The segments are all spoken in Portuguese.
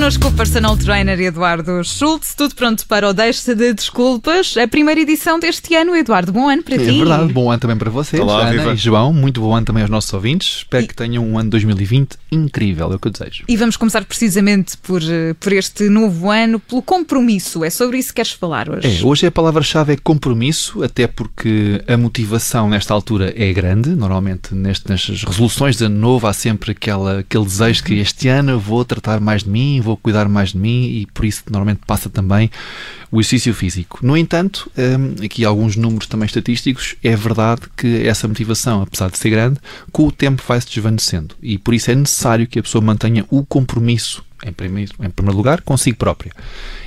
connosco o personal trainer Eduardo Schultz, tudo pronto para o Deixe de Desculpas, a primeira edição deste ano. Eduardo, bom ano para É ti. verdade, bom ano também para vocês, Olá, Ana viva. e João. Muito bom ano também aos nossos ouvintes. Espero E- que tenham um ano 2020 incrível, é o que eu desejo. E vamos começar precisamente por, eh, por este novo ano, pelo compromisso. É sobre isso que queres falar hoje. É, hoje a palavra-chave é compromisso, até porque a motivação nesta altura é grande. Normalmente neste, nestas resoluções de ano novo há sempre aquela, aquele desejo que este ano eu vou tratar mais de mim, vou cuidar mais de mim e por isso normalmente passa também o exercício físico. No entanto, hum, aqui alguns números também estatísticos, é verdade que essa motivação, apesar de ser grande, com o tempo vai se desvanecendo e por isso é necessário que a pessoa mantenha o compromisso em primeiro, em primeiro lugar, consigo própria.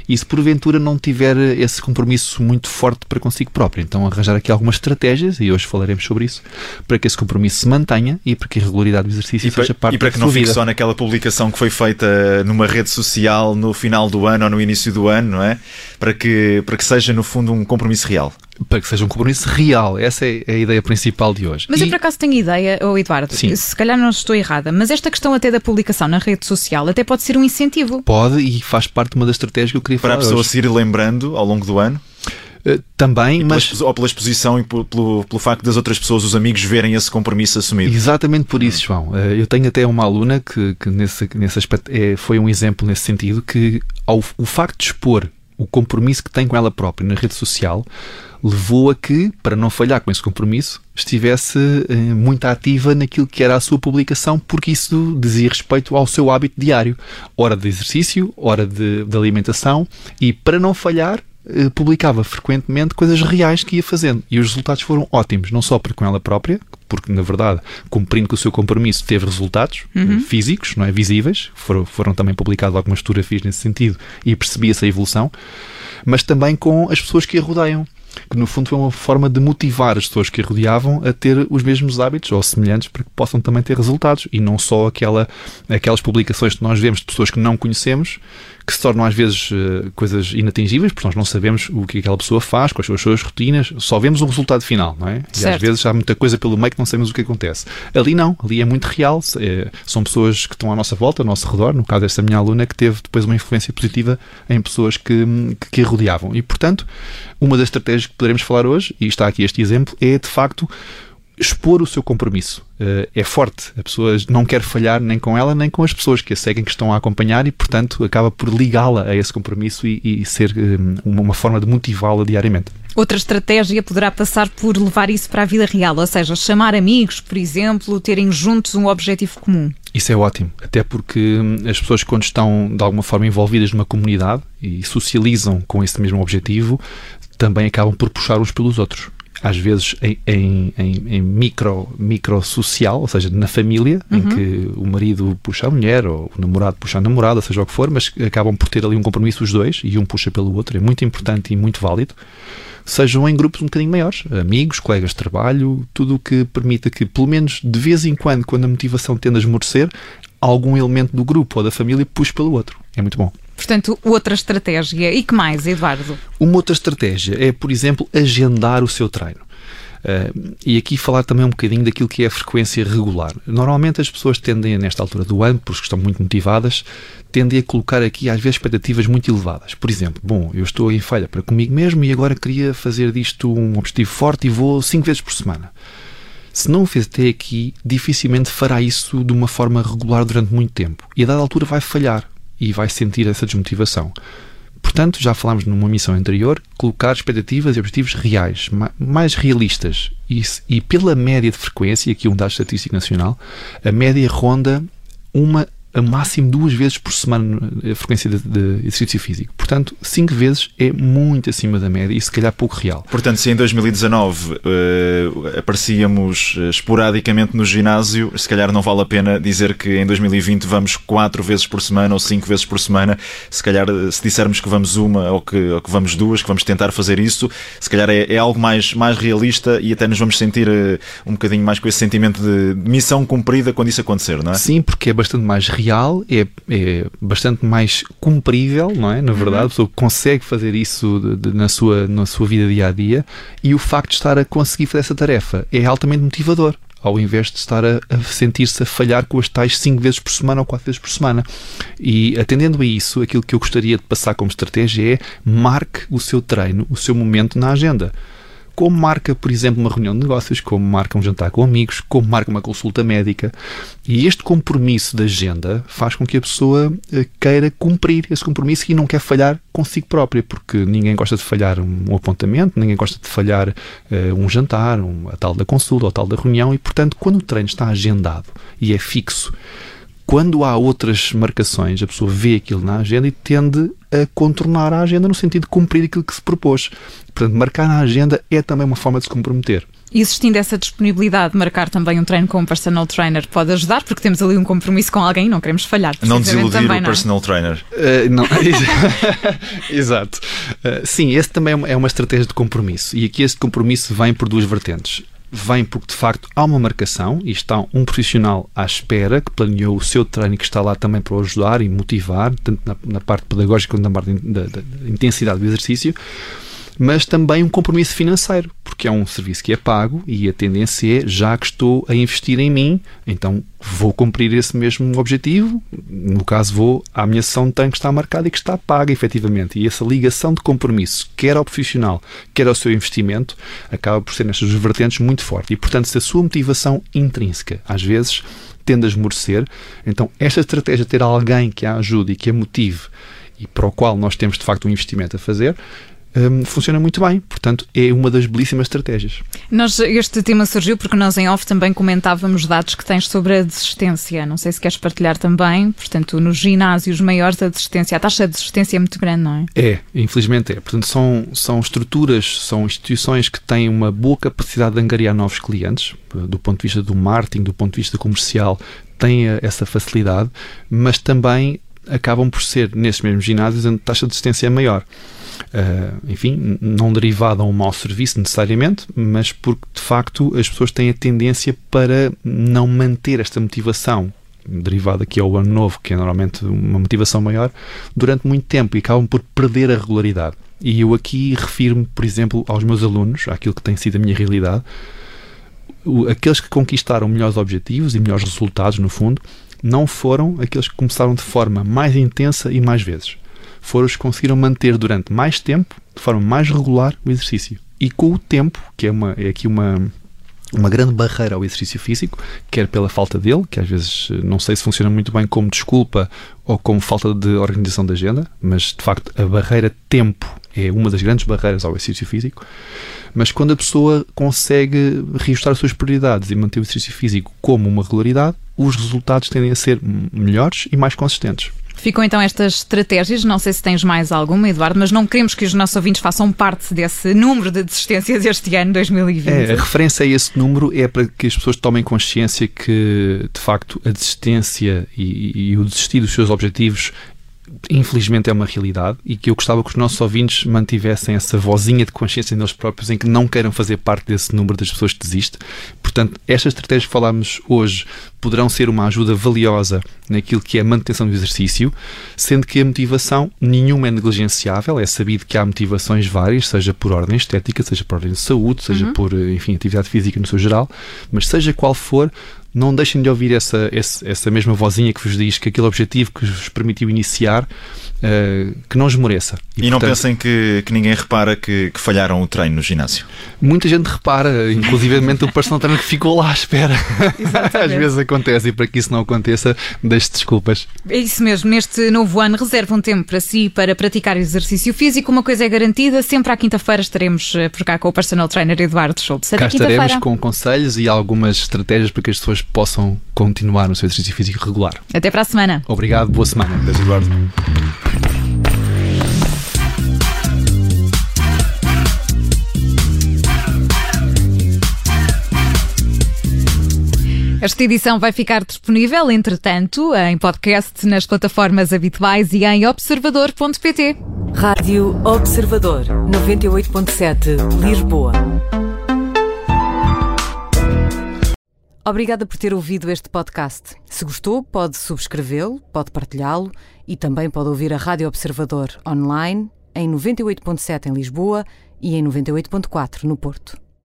E se porventura não tiver esse compromisso muito forte para consigo própria, então arranjar aqui algumas estratégias, e hoje falaremos sobre isso, para que esse compromisso se mantenha e para que a regularidade do exercício E para, seja parte e para que não fique vida. só naquela publicação que foi feita numa rede social no final do ano ou no início do ano, não é? Para que, para que seja, no fundo, um compromisso real. Para que seja um compromisso real. Essa é a ideia principal de hoje. Mas E- eu por acaso tenho ideia, oh Eduardo, Sim. se calhar não estou errada, mas esta questão até da publicação na rede social até pode ser um incentivo. Pode e faz parte de uma das estratégias que eu queria Para a falar pessoa hoje. se ir lembrando ao longo do ano, Eh, Também, pela mas ou pela exposição e pelo, pelo, pelo facto das outras pessoas, os amigos, verem esse compromisso assumido. Exatamente por isso, João. Eh, Eu tenho até uma aluna que, que nesse, nesse aspecto é, foi um exemplo nesse sentido, que ao, o facto de expor o compromisso que tem com ela própria na rede social levou a que, para não falhar com esse compromisso, estivesse eh, muito ativa naquilo que era a sua publicação, porque isso dizia respeito ao seu hábito diário. Hora de exercício, hora de, de alimentação, e para não falhar, eh, publicava frequentemente coisas reais que ia fazendo. E os resultados foram ótimos, não só para com ela própria, porque na verdade, cumprindo com o seu compromisso, teve resultados eh, físicos, não é? Visíveis, foram, foram também publicadas algumas fotografias nesse sentido e percebia-se a evolução, mas também com as pessoas que a rodeiam. Que no fundo foi uma forma de motivar as pessoas que a rodeavam a ter os mesmos hábitos ou semelhantes para que possam também ter resultados. E não só aquela, aquelas publicações que nós vemos de pessoas que não conhecemos que se tornam às vezes eh, coisas inatingíveis, porque nós não sabemos o que aquela pessoa faz, quais são as suas rotinas, só vemos o resultado final, não é? E Certo. às vezes há muita coisa pelo meio que não sabemos o que acontece. Ali não, ali é muito real, eh, são pessoas que estão à nossa volta, ao nosso redor, no caso desta minha aluna, que teve depois uma influência positiva em pessoas que, que, que a rodeavam. E, portanto, uma das estratégias que poderemos falar hoje, e está aqui este exemplo, é de facto expor o seu compromisso. Eh, é forte. A pessoa não quer falhar nem com ela, nem com as pessoas que a seguem, que estão a acompanhar e, portanto, acaba por ligá-la a esse compromisso e, e ser eh, uma, forma de motivá-la diariamente. Outra estratégia poderá passar por levar isso para a vida real, ou seja, chamar amigos, por exemplo, terem juntos um objetivo comum. Isso é ótimo, até porque hum, as pessoas, quando estão de alguma forma envolvidas numa comunidade e socializam com esse mesmo objetivo, também acabam por puxar uns pelos outros. Às vezes em, em, em, em micro, micro social, ou seja, na família, em que o marido puxa a mulher ou o namorado puxa a namorada, seja o que for, mas acabam por ter ali um compromisso os dois e um puxa pelo outro. É muito importante e muito válido. Sejam em grupos um bocadinho maiores, amigos, colegas de trabalho, tudo o que permita que, pelo menos de vez em quando, quando a motivação tende a esmorecer, algum elemento do grupo ou da família puxe pelo outro. É muito bom. Portanto, outra estratégia. E que mais, Eduardo? Uma outra estratégia é, por exemplo, agendar o seu treino. Uh, e aqui falar também um bocadinho daquilo que é a frequência regular. Normalmente as pessoas tendem, nesta altura do ano, porque estão muito motivadas, tendem a colocar aqui às vezes expectativas muito elevadas. Por exemplo, bom, eu estou em falha para comigo mesmo e agora queria fazer disto um objetivo forte e vou cinco vezes por semana. Se não o fez até aqui, dificilmente fará isso de uma forma regular durante muito tempo. E a dada altura vai falhar e vai sentir essa desmotivação. Portanto, já falámos numa missão anterior, colocar expectativas e objetivos reais, ma- mais realistas. E, e pela média de frequência, aqui um dado estatístico nacional, a média ronda uma a máximo duas vezes por semana a frequência de, de exercício físico. Portanto, cinco vezes é muito acima da média e se calhar pouco real. Portanto, se em 2019 eh, aparecíamos eh, esporadicamente no ginásio, se calhar não vale a pena dizer que em 2020 vamos quatro vezes por semana ou cinco vezes por semana. Se calhar, eh, se dissermos que vamos uma ou que, ou que vamos duas, que vamos tentar fazer isso, se calhar é, é algo mais, mais realista e até nos vamos sentir eh, um bocadinho mais com esse sentimento de missão cumprida quando isso acontecer, não é? Sim, porque é bastante mais real, é, é bastante mais cumprível, não é? Na verdade, a pessoa consegue fazer isso de- de- na, sua, na sua vida dia a dia e o facto de estar a conseguir fazer essa tarefa é altamente motivador. ao invés de estar a, a sentir-se a falhar com as tais 5 vezes por semana ou 4 vezes por semana. E atendendo a isso, aquilo que eu gostaria de passar como estratégia é marque o seu treino, o seu momento na agenda como marca, por exemplo, uma reunião de negócios, como marca um jantar com amigos, como marca uma consulta médica. E este compromisso da agenda faz com que a pessoa eh, queira cumprir esse compromisso e não quer falhar consigo própria, porque ninguém gosta de falhar um apontamento, ninguém gosta de falhar uh, um jantar, um, a tal da consulta ou a tal da reunião, e portanto, quando o treino está agendado e é fixo, quando há outras marcações, a pessoa vê aquilo na agenda e tende a contornar a agenda no sentido de cumprir aquilo que se propôs. Portanto, marcar na agenda é também uma forma de se comprometer. E existindo essa disponibilidade de marcar também um treino com um personal trainer pode ajudar, porque temos ali um compromisso com alguém e não queremos falhar. Não desiludir também, o não é? personal trainer. Uh, não. Exato. Uh, sim, esse também é, é uma estratégia de compromisso. E aqui esse compromisso vem por duas vertentes vem porque de facto há uma marcação e está um profissional à espera que planeou o seu treino que está lá também para o ajudar e motivar, tanto na, na parte pedagógica quanto na parte da, da, da intensidade do exercício mas também um compromisso financeiro, porque é um serviço que é pago e a tendência é, já que estou a investir em mim, então vou cumprir esse mesmo objetivo. No caso, vou à minha sessão de tanque que está marcada e que está paga efetivamente. E essa ligação de compromisso, quer ao profissional, quer ao seu investimento, acaba por ser nestas vertentes muito forte. E, portanto, se a sua motivação intrínseca, às vezes, tende a esmorecer, então esta estratégia de ter alguém que a ajude e que a motive e para o qual nós temos de facto um investimento a fazer, um, funciona muito bem. Portanto, é uma das belíssimas estratégias. Nós, este tema surgiu porque nós em off também comentávamos dados que tens sobre a desistência. Não sei se queres partilhar também. Portanto, nos ginásios maiores a desistência, a taxa de desistência é muito grande, não é? É, infelizmente é. Portanto, são, são estruturas, são instituições que têm uma boa capacidade de angariar novos clientes, do ponto de vista do marketing, do ponto de vista comercial, têm essa facilidade, mas também acabam por ser, nesses mesmos ginásios, a taxa de desistência é maior. Uh, enfim, não derivada a um mau serviço necessariamente, mas porque de facto as pessoas têm a tendência para não manter esta motivação derivada aqui ao ano novo, que é normalmente uma motivação maior, durante muito tempo e acabam por perder a regularidade. E eu aqui refiro-me, por exemplo, aos meus alunos, àquilo que tem sido a minha realidade, aqueles que conquistaram melhores objetivos e melhores resultados, no fundo, não foram aqueles que começaram de forma mais intensa e mais vezes foram os que conseguiram manter durante mais tempo, de forma mais regular, o exercício. E com o tempo, que é, uma, é aqui uma, uma grande barreira ao exercício físico, quer pela falta dele, que às vezes eh, não sei se funciona muito bem como desculpa ou como falta de organização da agenda, mas de facto a barreira tempo é uma das grandes barreiras ao exercício físico. Mas quando a pessoa consegue reajustar as suas prioridades e manter o exercício físico como uma regularidade, os resultados tendem a ser melhores e mais consistentes. Ficam então estas estratégias. Não sei se tens mais alguma, Eduardo, mas não queremos que os nossos ouvintes façam parte desse número de desistências este ano, 2020. É, a referência a esse número é para que as pessoas tomem consciência que, de facto, a desistência e, e o desistir dos seus objetivos infelizmente é uma realidade e que eu gostava que os nossos ouvintes mantivessem essa vozinha de consciência neles próprios em que não queiram fazer parte desse número das pessoas que desistem. Portanto, estas estratégias que falámos hoje poderão ser uma ajuda valiosa naquilo que é a manutenção do exercício, sendo que a motivação nenhuma é negligenciável, é sabido que há motivações várias, seja por ordem estética, seja por ordem de saúde, seja uhum. por, enfim, atividade física no seu geral, mas seja qual for, não deixem de ouvir essa, essa, essa mesma vozinha que vos diz que aquele objetivo que vos permitiu iniciar uh, que não esmoreça. E, e portanto, não pensem que, que ninguém repara que, que, falharam o treino no ginásio. Muita gente repara, inclusivamente o personal trainer que ficou lá à espera. Às vezes acontece e para que isso não aconteça, deixe desculpas. É isso mesmo. Neste novo ano, reserva um tempo para si para praticar exercício físico. Uma coisa é garantida, sempre à quinta-feira estaremos eh, por cá com o personal trainer Eduardo Schultz. Até cá estaremos com conselhos e algumas estratégias para que as pessoas possam continuar no seu exercício físico regular. Até para a semana. Obrigado, boa semana. Adeus, Eduardo. Esta edição vai ficar disponível, entretanto, em podcast nas plataformas habituais e em observador.pt. Rádio Observador 98.7 Lisboa. Obrigada por ter ouvido este podcast. Se gostou, pode subscrevê-lo, pode partilhá-lo e também pode ouvir a Rádio Observador online em 98.7 em Lisboa e em 98.4 no Porto.